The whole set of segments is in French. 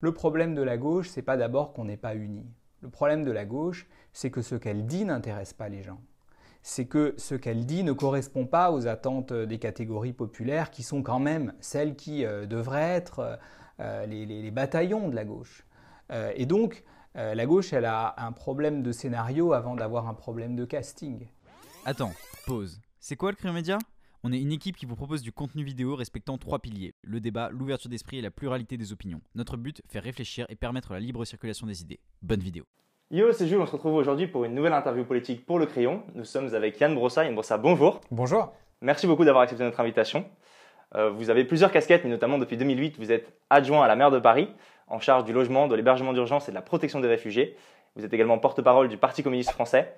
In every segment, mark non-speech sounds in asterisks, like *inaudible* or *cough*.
Le problème de la gauche, c'est pas d'abord qu'on n'est pas unis. Le problème de la gauche, c'est que ce qu'elle dit n'intéresse pas les gens. C'est que ce qu'elle dit ne correspond pas aux attentes des catégories populaires qui sont quand même celles qui euh, devraient être euh, les, bataillons de la gauche. Euh, et donc, la gauche, elle a un problème de scénario avant d'avoir un problème de casting. Attends, pause. C'est quoi le crime média? On est une équipe qui vous propose du contenu vidéo respectant trois piliers le débat, l'ouverture d'esprit et la pluralité des opinions. Notre but, faire réfléchir et permettre la libre circulation des idées. Bonne vidéo. Yo, c'est Jules, on se retrouve aujourd'hui pour une nouvelle interview politique pour le crayon. Nous sommes avec Yann Brossa. Yann Brossa, bonjour. Bonjour. Merci beaucoup d'avoir accepté notre invitation. Euh, vous avez plusieurs casquettes, mais notamment depuis 2008, vous êtes adjoint à la maire de Paris, en charge du logement, de l'hébergement d'urgence et de la protection des réfugiés. Vous êtes également porte-parole du Parti communiste français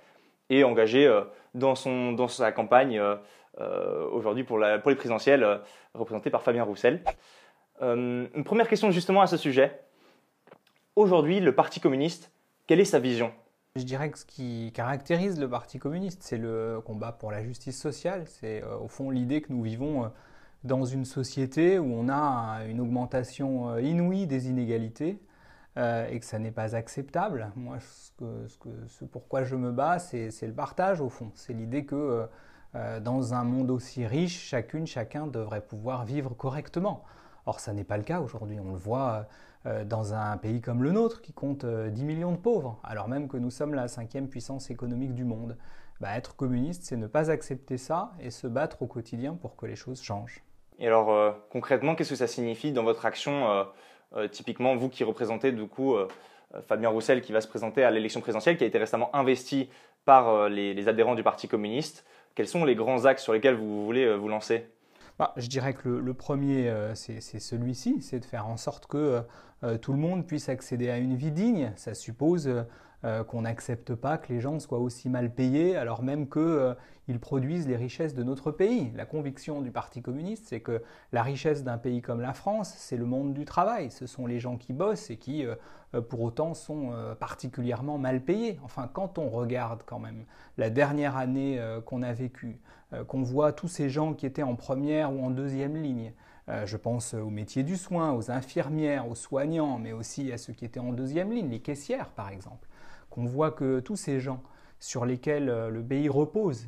et engagé euh, dans, son, dans sa campagne euh, euh, aujourd'hui pour, les présidentielles représentée par Fabien Roussel. une première question justement à ce sujet. Aujourd'hui, le Parti communiste, quelle est sa vision? Je dirais que ce qui caractérise le Parti communiste, c'est le combat pour la justice sociale. C'est au fond l'idée que nous vivons dans une société où on a une augmentation inouïe des inégalités, euh, et que ça n'est pas acceptable. Moi, ce, que, ce, ce, pourquoi je me bats, c'est le partage au fond. C'est l'idée que euh, euh, dans un monde aussi riche, chacune, chacun devrait pouvoir vivre correctement. Or, ça n'est pas le cas aujourd'hui. On le voit dans un pays comme le nôtre qui compte 10 millions de pauvres, alors même que nous sommes la cinquième puissance économique du monde. Bah, être communiste, c'est ne pas accepter ça et se battre au quotidien pour que les choses changent. Et alors, concrètement, qu'est-ce que ça signifie dans votre action euh, typiquement, vous qui représentez du coup euh, euh, Fabien Roussel qui va se présenter à l'élection présidentielle, qui a été récemment investi par les, adhérents du Parti communiste. Quels sont les grands axes sur lesquels vous voulez vous lancer? Bah, je dirais que le, premier, c'est celui-ci, c'est de faire en sorte que tout le monde puisse accéder à une vie digne. Ça suppose euh, qu'on n'accepte pas que les gens soient aussi mal payés alors même qu'ils euh, produisent les richesses de notre pays. La conviction du Parti communiste, c'est que la richesse d'un pays comme la France, c'est le monde du travail. Ce sont les gens qui bossent et qui, euh, pour autant, sont particulièrement mal payés. Enfin, quand on regarde quand même la dernière année qu'on a vécue, qu'on voit tous ces gens qui étaient en première ou en deuxième ligne, je pense aux métiers du soin, aux infirmières, aux soignants, mais aussi à ceux qui étaient en deuxième ligne, les caissières par exemple qu'on voit que tous ces gens sur lesquels euh, le pays repose,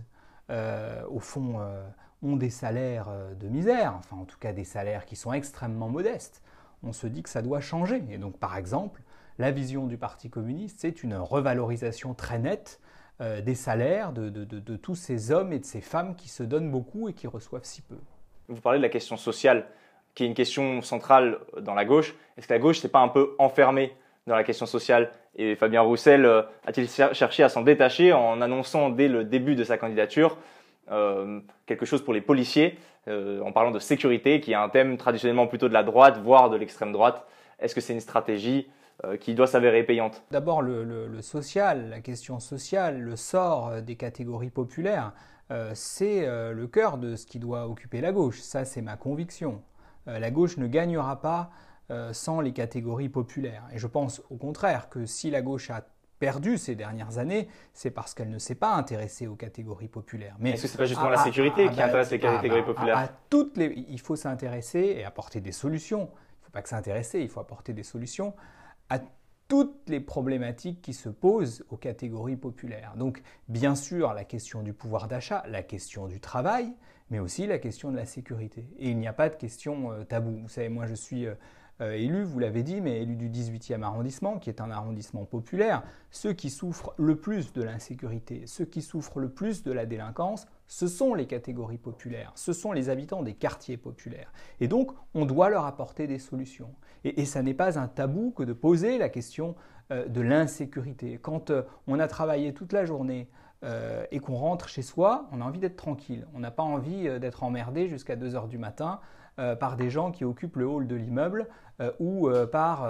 euh, au fond, euh, ont des salaires de misère, enfin en tout cas des salaires qui sont extrêmement modestes, on se dit que ça doit changer. Et donc par exemple, la vision du Parti communiste, c'est une revalorisation très nette des salaires de, de, tous ces hommes et de ces femmes qui se donnent beaucoup et qui reçoivent si peu. Vous parlez de la question sociale, qui est une question centrale dans la gauche. Est-ce que la gauche n'est pas un peu enfermée dans la question sociale. Et Fabien Roussel euh, a-t-il cherché à s'en détacher en annonçant dès le début de sa candidature euh, quelque chose pour les policiers, euh, en parlant de sécurité, qui est un thème traditionnellement plutôt de la droite, voire de l'extrême droite? Est-ce que c'est une stratégie qui doit s'avérer payante? D'abord, le, social, la question sociale, le sort des catégories populaires, c'est le cœur de ce qui doit occuper la gauche. Ça, c'est ma conviction. la gauche ne gagnera pas euh, sans les catégories populaires. Et je pense au contraire que si la gauche a perdu ces dernières années, c'est parce qu'elle ne s'est pas intéressée aux catégories populaires. Mais est-ce que c'est pas justement la sécurité qui intéresse les catégories populaires à, toutes les, Il faut s'intéresser et apporter des solutions. Il ne faut pas que s'intéresser, il faut apporter des solutions à toutes les problématiques qui se posent aux catégories populaires. Donc, bien sûr, la question du pouvoir d'achat, la question du travail, mais aussi la question de la sécurité. Et il n'y a pas de question euh, taboue. Vous savez, moi, je suis euh, élu, vous l'avez dit, mais élu du 18e arrondissement, qui est un arrondissement populaire, ceux qui souffrent le plus de l'insécurité, ceux qui souffrent le plus de la délinquance, ce sont les catégories populaires, ce sont les habitants des quartiers populaires. Et donc, on doit leur apporter des solutions. Et, ça n'est pas un tabou que de poser la question euh, de l'insécurité. Quand euh, on a travaillé toute la journée, et qu'on rentre chez soi, on a envie d'être tranquille. On n'a pas envie d'être emmerdé jusqu'à 2 heures du matin euh, par des gens qui occupent le hall de l'immeuble euh, ou euh, par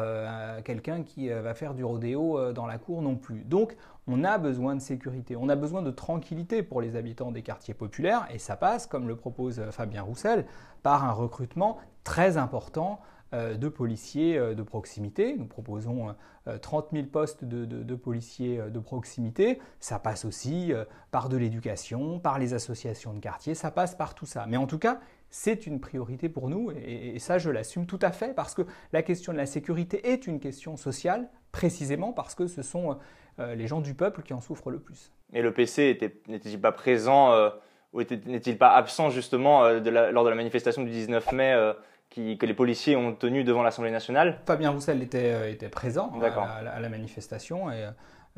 quelqu'un qui va faire du rodéo dans la cour non plus. Donc on a besoin de sécurité, on a besoin de tranquillité pour les habitants des quartiers populaires et ça passe, comme le propose Fabien Roussel, par un recrutement très important de policiers de proximité. Nous proposons 30 000 postes de, policiers de proximité. Ça passe aussi par de l'éducation, par les associations de quartier, ça passe par tout ça. Mais en tout cas, c'est une priorité pour nous et, ça je l'assume tout à fait parce que la question de la sécurité est une question sociale précisément parce que ce sont euh, les gens du peuple qui en souffrent le plus. Et le PC n'était-il pas présent euh, ou n'est-il pas absent justement euh, lors de la manifestation du 19 mai que les policiers ont tenue devant l'Assemblée nationale Fabien Roussel était, était présent à la, manifestation et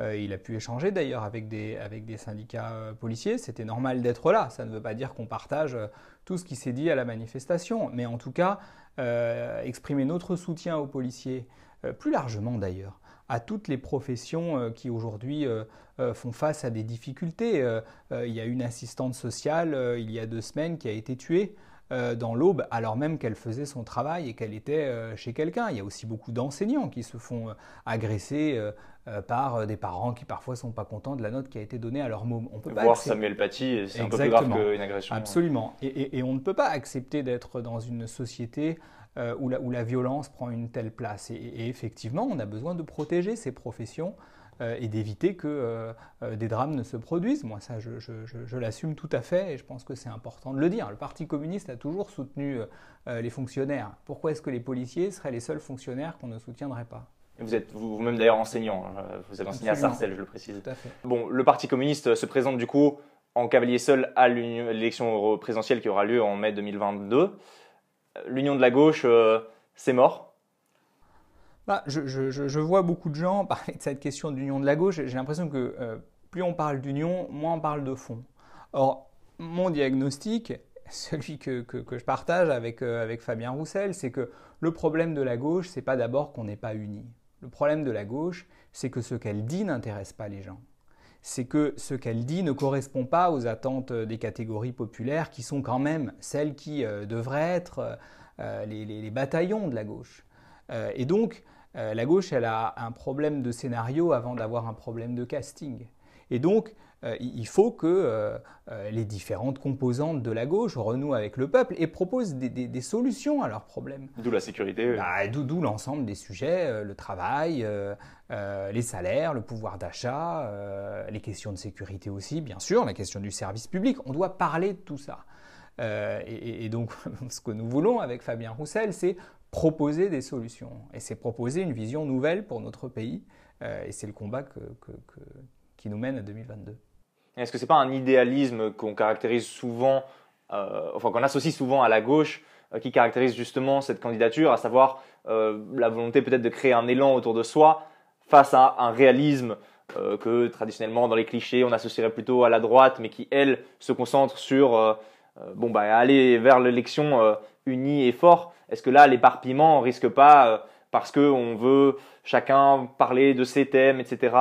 euh, il a pu échanger d'ailleurs avec des, avec des syndicats euh, policiers. C'était normal d'être là. Ça ne veut pas dire qu'on partage euh, tout ce qui s'est dit à la manifestation. Mais en tout cas, exprimer notre soutien aux policiers, plus largement d'ailleurs, à toutes les professions qui aujourd'hui font face à des difficultés. il y a une assistante sociale il y a deux semaines qui a été tuée. Dans l'aube, alors même qu'elle faisait son travail et qu'elle était chez quelqu'un. Il y a aussi beaucoup d'enseignants qui se font agresser euh, par euh, des parents qui parfois sont pas contents de la note qui a été donnée à leur môme. On peut Voir Samuel Paty, c'est un peu plus grave qu'une agression. Absolument. Et, on ne peut pas accepter d'être dans une société euh, où, la, où, la, violence prend une telle place. Et, effectivement, on a besoin de protéger ces professions et d'éviter que des drames ne se produisent. Moi, ça, je, je l'assume tout à fait et je pense que c'est important de le dire. Le Parti communiste a toujours soutenu les fonctionnaires. Pourquoi est-ce que les policiers seraient les seuls fonctionnaires qu'on ne soutiendrait pas? Vous êtes vous-même d'ailleurs enseignant, hein. vous avez enseigné à Sarcelles, je le précise. Bon, le Parti communiste se présente du coup en cavalier seul à l'élection présidentielle qui aura lieu en mai 2022. L'union de la gauche, euh, c'est mort bah, je, vois beaucoup de gens parler de cette question d'union de la gauche. J'ai l'impression que euh, plus on parle d'union, moins on parle de fond. Or, mon diagnostic, celui que, je partage avec, euh, avec Fabien Roussel, c'est que le problème de la gauche, c'est pas d'abord qu'on n'est pas unis. Le problème de la gauche, c'est que ce qu'elle dit n'intéresse pas les gens. C'est que ce qu'elle dit ne correspond pas aux attentes des catégories populaires qui sont quand même celles qui euh, devraient être euh, les, bataillons de la gauche. Euh, et donc, la gauche, elle a un problème de scénario avant d'avoir un problème de casting. Et donc, euh, il faut que euh, euh, les différentes composantes de la gauche renouent avec le peuple et proposent des, solutions à leurs problèmes. D'où la sécurité. Bah, d'où l'ensemble des sujets, le travail, les salaires, le pouvoir d'achat, les questions de sécurité aussi, bien sûr, la question du service public. On doit parler de tout ça. et, donc, *laughs* ce que nous voulons avec Fabien Roussel, c'est proposer des solutions. Et c'est proposer une vision nouvelle pour notre pays. et c'est le combat qui nous mène à 2022. Est-ce que ce n'est pas un idéalisme qu'on caractérise souvent, euh, enfin qu'on associe souvent à la gauche, euh, qui caractérise justement cette candidature, à savoir euh, la volonté peut-être de créer un élan autour de soi face à un réalisme que traditionnellement dans les clichés on associerait plutôt à la droite, mais qui elle se concentre sur bon bah aller vers l'élection unie et fort. Est-ce que là l'éparpillement risque pas parce qu'on veut chacun parler de ses thèmes, etc.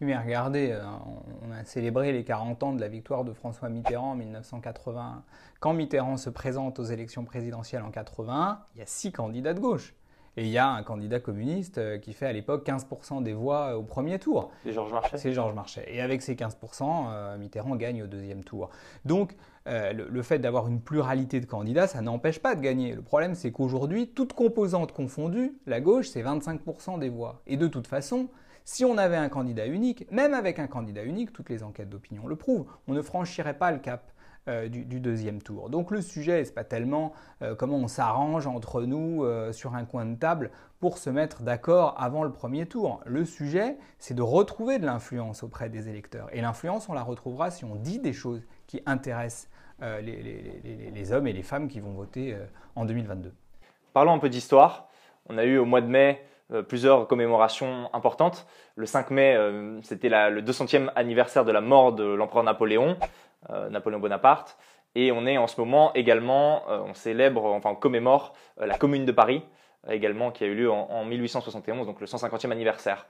Oui, mais regardez, euh, on a célébré les 40 ans de la victoire de François Mitterrand en 1980. Quand Mitterrand se présente aux élections présidentielles en 80, il y a six candidats de gauche. Et il y a un candidat communiste euh, qui fait à l'époque 15% des voix au premier tour. C'est Georges Marchais. C'est Georges Marchais. Et avec ces 15%, euh, Mitterrand gagne au deuxième tour. Donc, le, fait d'avoir une pluralité de candidats, ça n'empêche pas de gagner. Le problème, c'est qu'aujourd'hui, toutes composantes confondues, la gauche, c'est 25% des voix. Et de toute façon, si on avait un candidat unique, même avec un candidat unique, toutes les enquêtes d'opinion le prouvent, on ne franchirait pas le cap euh, du, deuxième tour. Donc le sujet, n'est pas tellement euh, comment on s'arrange entre nous euh, sur un coin de table pour se mettre d'accord avant le premier tour. Le sujet, c'est de retrouver de l'influence auprès des électeurs. Et l'influence, on la retrouvera si on dit des choses qui intéressent les, hommes et les femmes qui vont voter en 2022. Parlons un peu d'histoire. On a eu au mois de mai euh, plusieurs commémorations importantes. Le 5 mai, euh, c'était le 200e anniversaire de la mort de l'empereur Napoléon, euh, Napoléon Bonaparte. Et on est en ce moment également, on célèbre, enfin on commémore la Commune de Paris, également qui a eu lieu en, 1871, donc le 150e anniversaire.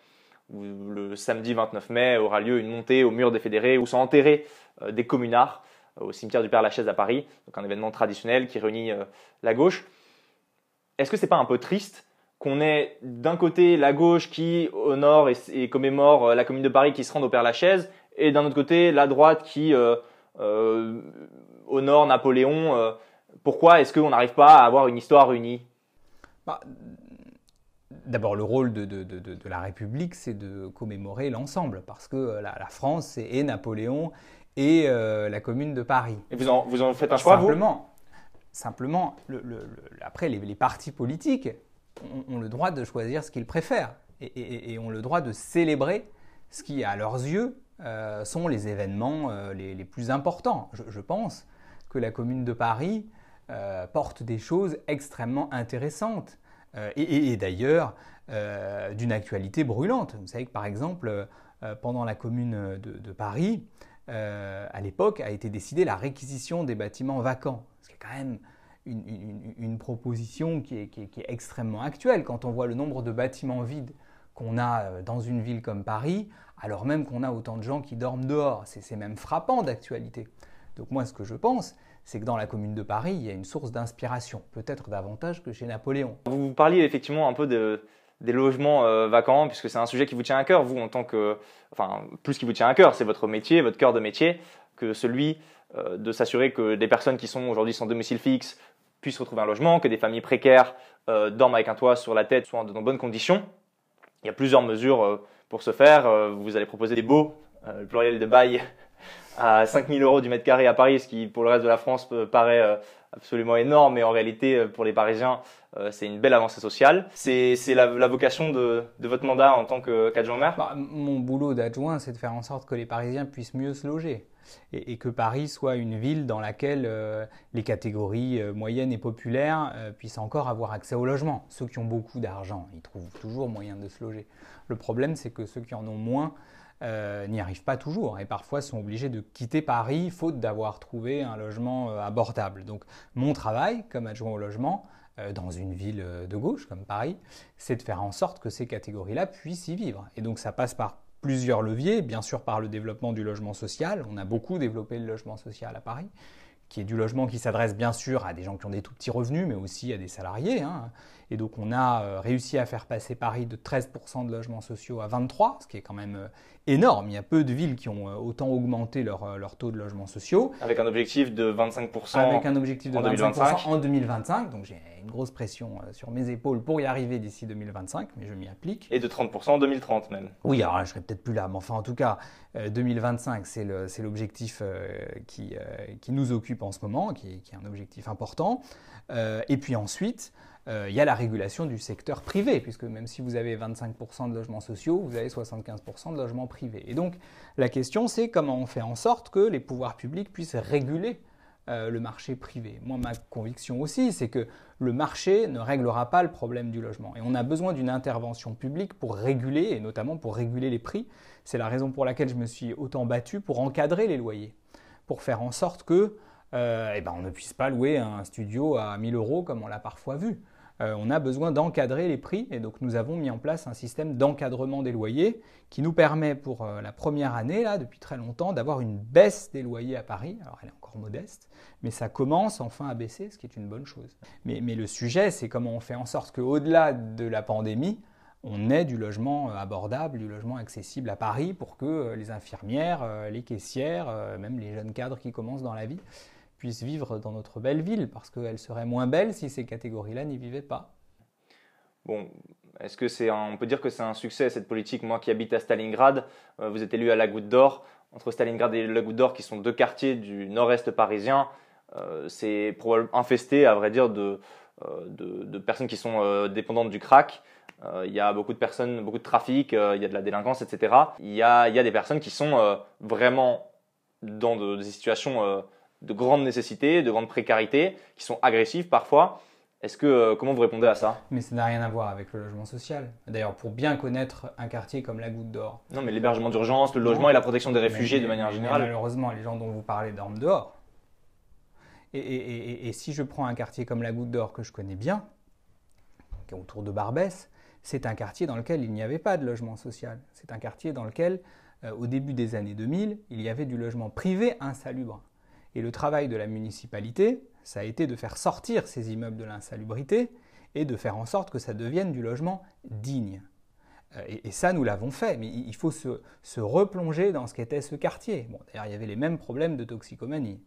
Le samedi 29 mai aura lieu une montée au mur des fédérés où sont enterrés des communards au cimetière du Père-Lachaise à Paris, donc un événement traditionnel qui réunit la gauche. Est-ce que c'est pas un peu triste qu'on ait d'un côté la gauche qui honore et, commémore euh, la commune de Paris qui se rend au Père Lachaise, et d'un autre côté la droite qui euh, euh, honore Napoléon. pourquoi est-ce qu'on n'arrive pas à avoir une histoire unie? Bah, D'abord, le rôle de, la République, c'est de commémorer l'ensemble, parce que la, France, c'est et Napoléon et la commune de Paris. Et vous en, vous en faites un choix, Simplement. Simplement, après, les, partis politiques ont, le droit de choisir ce qu'ils préfèrent et, ont le droit de célébrer ce qui, à leurs yeux, euh, sont les événements euh, les, plus importants. Je, pense que la commune de Paris euh, porte des choses extrêmement intéressantes et, d'ailleurs d'une actualité brûlante. Vous savez que par exemple, pendant la commune de, Paris, à l'époque, a été décidée la réquisition des bâtiments vacants. Ce qui est quand même une, proposition qui est, extrêmement actuelle. Quand on voit le nombre de bâtiments vides qu'on a dans une ville comme Paris, alors même qu'on a autant de gens qui dorment dehors. C'est même frappant d'actualité. Donc moi, ce que je pense, c'est que dans la commune de Paris, il y a une source d'inspiration, peut-être davantage que chez Napoléon. Vous parliez effectivement un peu des logements euh, vacants, puisque c'est un sujet qui vous tient à cœur, vous en tant que, enfin, plus qui vous tient à cœur, c'est votre métier, votre cœur de métier, que celui euh, de s'assurer que des personnes qui sont aujourd'hui sans domicile fixe puissent retrouver un logement, que des familles précaires euh, dorment avec un toit sur la tête, soient dans de bonnes conditions. Il y a plusieurs mesures pour ce faire, vous allez proposer des baux, le pluriel de bail, à 5000 euros du mètre carré à Paris, ce qui pour le reste de la France paraît euh, absolument énorme, mais en réalité pour les Parisiens, c'est une belle avancée sociale. C'est la, vocation de, votre mandat en tant qu'adjoint maire? Bah, Mon boulot d'adjoint, c'est de faire en sorte que les Parisiens puissent mieux se loger. Et, que Paris soit une ville dans laquelle les catégories moyennes et populaires puissent encore avoir accès au logement. Ceux qui ont beaucoup d'argent, ils trouvent toujours moyen de se loger. Le problème, c'est que ceux qui en ont moins euh, n'y arrivent pas toujours et parfois sont obligés de quitter Paris faute d'avoir trouvé un logement euh, abordable. Donc mon travail comme adjoint au logement euh, dans une ville de gauche comme Paris, c'est de faire en sorte que ces catégories-là puissent y vivre. Et donc ça passe par plusieurs leviers, bien sûr par le développement du logement social. On a beaucoup développé le logement social à Paris qui est du logement qui s'adresse bien sûr à des gens qui ont des tout petits revenus, mais aussi à des salariés. Hein. Et donc on a réussi à faire passer Paris de 13% de logements sociaux à 23%, ce qui est quand même énorme. Il y a peu de villes qui ont euh, autant augmenté leur, leur taux de logements sociaux. Avec un objectif de 25% Avec un objectif de en 25% 2025. en 2025. Donc j'ai une grosse pression sur mes épaules pour y arriver d'ici 2025, mais je m'y applique. Et de 30% en 2030 même. Oui, alors je serai peut-être plus là, mais enfin en tout cas, 2025, c'est l'objectif qui, qui nous occupe en ce moment, qui, qui est un objectif important. et puis ensuite, euh, il y a la régulation du secteur privé, puisque même si vous avez 25% de logements sociaux, vous avez 75% de logements privés. Et donc la question c'est comment on fait en sorte que les pouvoirs publics puissent réguler euh, le marché privé. Moi, ma conviction aussi, c'est que le marché ne réglera pas le problème du logement. Et on a besoin d'une intervention publique pour réguler, et notamment pour réguler les prix. C'est la raison pour laquelle je me suis autant battu pour encadrer les loyers, pour faire en sorte que euh, eh ben, on ne puisse pas louer un studio à 1000 euros comme on l'a parfois vu. Euh, on a besoin d'encadrer les prix et donc nous avons mis en place un système d'encadrement des loyers qui nous permet pour euh, la première année, depuis très longtemps, d'avoir une baisse des loyers à Paris. Alors elle est encore modeste, mais ça commence enfin à baisser, ce qui est une bonne chose. Mais, le sujet, c'est comment on fait en sorte qu'au-delà de la pandémie, on ait du logement euh, abordable, du logement accessible à Paris pour que les infirmières, les caissières, même les jeunes cadres qui commencent dans la vie, puissent vivre dans notre belle ville, parce qu'elle serait moins belle si ces catégories-là n'y vivaient pas. Bon, est-ce que c'est on peut dire que c'est un succès cette politique Moi qui habite à Stalingrad, euh, vous êtes élu à la Goutte d'Or. Entre Stalingrad et la Goutte d'Or, qui sont deux quartiers du nord-est parisien, euh, c'est probablement infesté, à vrai dire, de, euh, de, personnes qui sont dépendantes du crack. Il y a beaucoup de personnes, beaucoup de trafic, il y a de la délinquance, etc. Il y a, y a des personnes qui sont vraiment dans des situations de grande nécessité, de grande précarité, qui sont agressives parfois. Est-ce que euh, comment vous répondez à ça? Mais ça n'a rien à voir avec le logement social. D'ailleurs, pour bien connaître un quartier comme la Goutte d'Or. Non, mais l'hébergement d'urgence, le logement et la protection des réfugiés de manière générale. malheureusement, les gens dont vous parlez dorment dehors. Et, et, si je prends un quartier comme la Goutte d'Or que je connais bien, qui est autour de Barbès, c'est un quartier dans lequel il n'y avait pas de logement social. C'est un quartier dans lequel, euh, au début des années 2000, il y avait du logement privé insalubre. Et le travail de la municipalité, ça a été de faire sortir ces immeubles de l'insalubrité et de faire en sorte que ça devienne du logement digne. Euh, et, ça, nous l'avons fait, mais il faut se, replonger dans ce qu'était ce quartier. Bon, d'ailleurs, il y avait les mêmes problèmes de toxicomanie.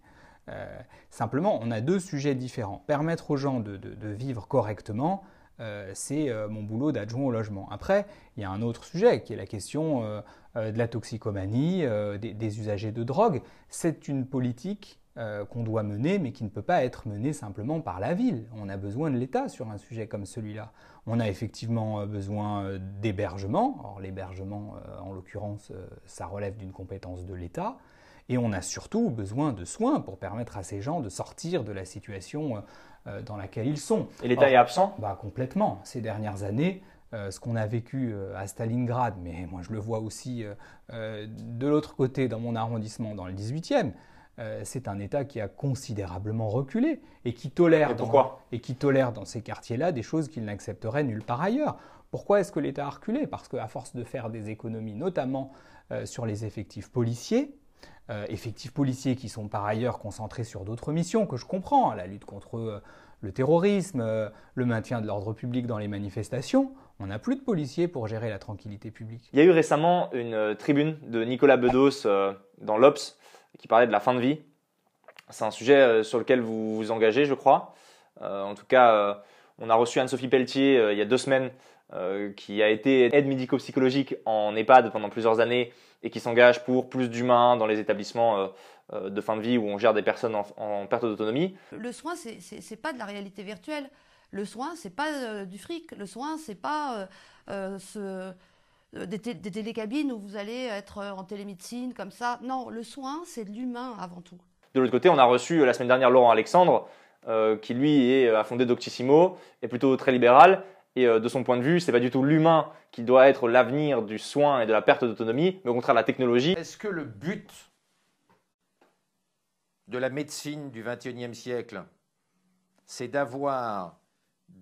Euh, simplement, on a deux sujets différents. Permettre aux gens de, vivre correctement, euh, c'est mon boulot d'adjoint au logement. Après, il y a un autre sujet qui est la question de la toxicomanie, des, des, usagers de drogue. C'est une politique euh, qu'on doit mener, mais qui ne peut pas être mené simplement par la ville. On a besoin de l'État sur un sujet comme celui-là. On a effectivement euh, besoin euh, d'hébergement. Or, l'hébergement, en l'occurrence, ça relève d'une compétence de l'État. Et on a surtout besoin de soins pour permettre à ces gens de sortir de la situation dans laquelle ils sont. Et l'État est absent? bah, Complètement. Ces dernières années, ce qu'on a vécu à Stalingrad, mais moi je le vois aussi de l'autre côté dans mon arrondissement, dans le 18e, euh, c'est un État qui a considérablement reculé et qui tolère, dans, et qui tolère dans ces quartiers-là des choses qu'il n'accepterait nulle part ailleurs. Pourquoi est-ce que l'État a reculé? Parce qu'à force de faire des économies, notamment euh, sur les effectifs policiers, euh, effectifs policiers qui sont par ailleurs concentrés sur d'autres missions que je comprends, hein, la lutte contre le terrorisme, le maintien de l'ordre public dans les manifestations, on n'a plus de policiers pour gérer la tranquillité publique. Il y a eu récemment une tribune de Nicolas Bedos dans l'Obs qui parlait de la fin de vie. C'est un sujet euh, sur lequel vous vous engagez, je crois. Euh, en tout cas, euh, on a reçu Anne-Sophie Pelletier il y a deux semaines, qui a été aide médico-psychologique en EHPAD pendant plusieurs années et qui s'engage pour plus d'humains dans les établissements de fin de vie où on gère des personnes en, perte d'autonomie. Le soin, c'est pas de la réalité virtuelle. Le soin, c'est pas du fric. Le soin, c'est pas ce euh, des, télécabines où vous allez être euh, en télémédecine comme ça. Non, le soin, c'est de l'humain avant tout. De l'autre côté, on a reçu euh, la semaine dernière Laurent Alexandre, qui lui est, a fondé Doctissimo, est plutôt très libéral. Et de son point de vue, c'est pas du tout l'humain qui doit être l'avenir du soin et de la perte d'autonomie, mais au contraire la technologie. Est-ce que le but de la médecine du XXIe siècle, c'est d'avoir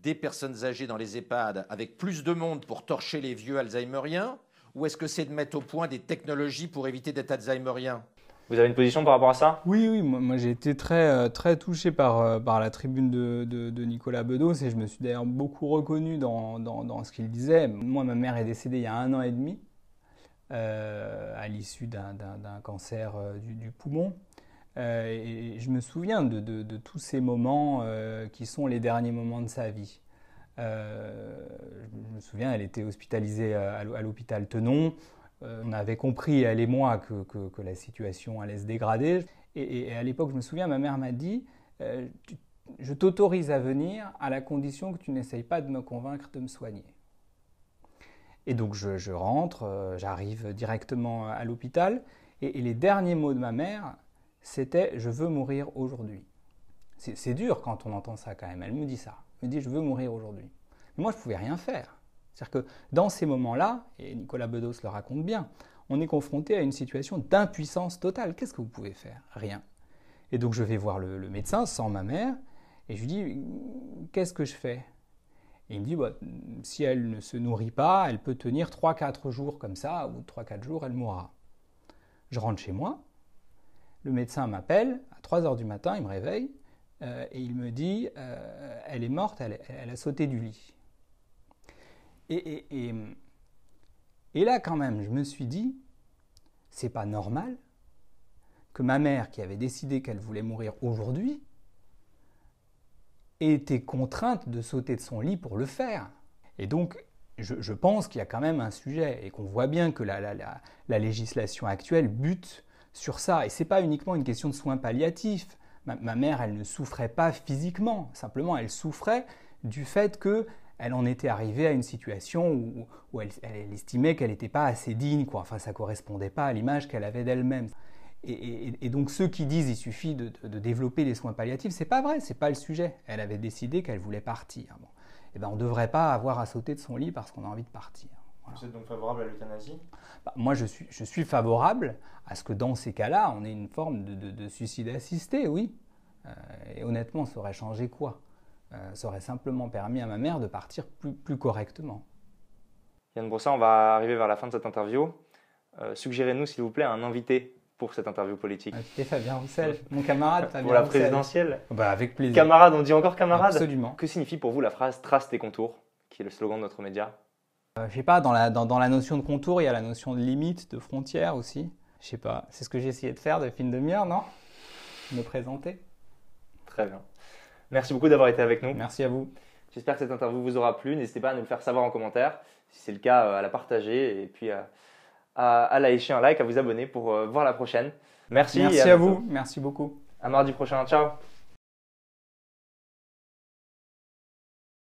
des personnes âgées dans les EHPAD avec plus de monde pour torcher les vieux Alzheimeriens Ou est-ce que c'est de mettre au point des technologies pour éviter d'être Alzheimeriens? Vous avez une position par rapport à ça? Oui, oui, moi, j'ai été très, euh, très touché par, euh, par la tribune de, de, Nicolas Bedos et je me suis d'ailleurs beaucoup reconnu dans, dans, dans ce qu'il disait. Moi, ma mère est décédée il y a un an et demi euh, à l'issue d'un cancer du, du, poumon. Euh, et je me souviens de, tous ces moments euh, qui sont les derniers moments de sa vie. Euh, je me souviens, elle était hospitalisée à, l'hôpital Tenon. on avait compris, elle et moi, que, la situation allait se dégrader. Et, à l'époque, je me souviens, ma mère m'a dit Je t'autorise à venir à la condition que tu n'essayes pas de me convaincre de me soigner. Et donc je, rentre, j'arrive directement à l'hôpital. et, les derniers mots de ma mère, c'était je veux mourir aujourd'hui. C'est dur quand on entend ça quand même. Elle me dit ça. Elle me dit je veux mourir aujourd'hui. Mais moi je ne pouvais rien faire. C'est-à-dire que dans ces moments-là, et Nicolas Bedos le raconte bien, on est confronté à une situation d'impuissance totale. Qu'est-ce que vous pouvez faire? Rien. Et donc je vais voir le, médecin sans ma mère et je lui dis qu'est-ce que je fais? Et il me dit, bah, si elle ne se nourrit pas, elle peut tenir 3-4 jours comme ça, ou 3-4 jours, elle mourra. Je rentre chez moi, le médecin m'appelle à 3 heures du matin, il me réveille euh, et il me dit euh, Elle est morte, elle, a sauté du lit. Et, là, quand même, je me suis dit C'est pas normal que ma mère, qui avait décidé qu'elle voulait mourir aujourd'hui, ait été contrainte de sauter de son lit pour le faire. Et donc, je, pense qu'il y a quand même un sujet et qu'on voit bien que la législation actuelle bute sur ça. Et ce n'est pas uniquement une question de soins palliatifs. Ma, mère, elle ne souffrait pas physiquement, simplement elle souffrait du fait qu'elle en était arrivée à une situation où, elle, estimait qu'elle n'était pas assez digne, quoi. Enfin, ça correspondait pas à l'image qu'elle avait d'elle-même. Et, donc ceux qui disent qu'il suffit de, développer les soins palliatifs, c'est pas vrai, c'est pas le sujet. Elle avait décidé qu'elle voulait partir. Et eh ben, on ne devrait pas avoir à sauter de son lit parce qu'on a envie de partir. Vous êtes donc favorable à l'euthanasie? Bah, Moi, je suis, je suis favorable à ce que dans ces cas-là, on ait une forme de, suicide assisté, oui. Euh, et honnêtement, ça aurait changé quoi? Euh, Ça aurait simplement permis à ma mère de partir plus, plus correctement. Yann Brossard, on va arriver vers la fin de cette interview. Euh, suggérez-nous, s'il vous plaît, un invité pour cette interview politique. C'était Fabien Roussel, mon camarade Fabien Pour la présidentielle bah, Avec plaisir. Camarade, on dit encore camarade? Absolument. Que signifie pour vous la phrase Trace tes contours, qui est le slogan de notre média? Je sais pas, dans la, dans, la notion de contour, il y a la notion de limite, de frontière aussi. Je sais pas, c'est ce que j'ai essayé de faire depuis une demi-heure, non? Me présenter. Très bien. Merci beaucoup d'avoir été avec nous. Merci à vous. J'espère que cette interview vous aura plu. N'hésitez pas à nous le faire savoir en commentaire. Si c'est le cas, euh, à la partager et puis à, à, à lâcher un like, à vous abonner pour euh, voir la prochaine. Merci. Merci à, vous. Merci beaucoup. À mardi prochain. Ciao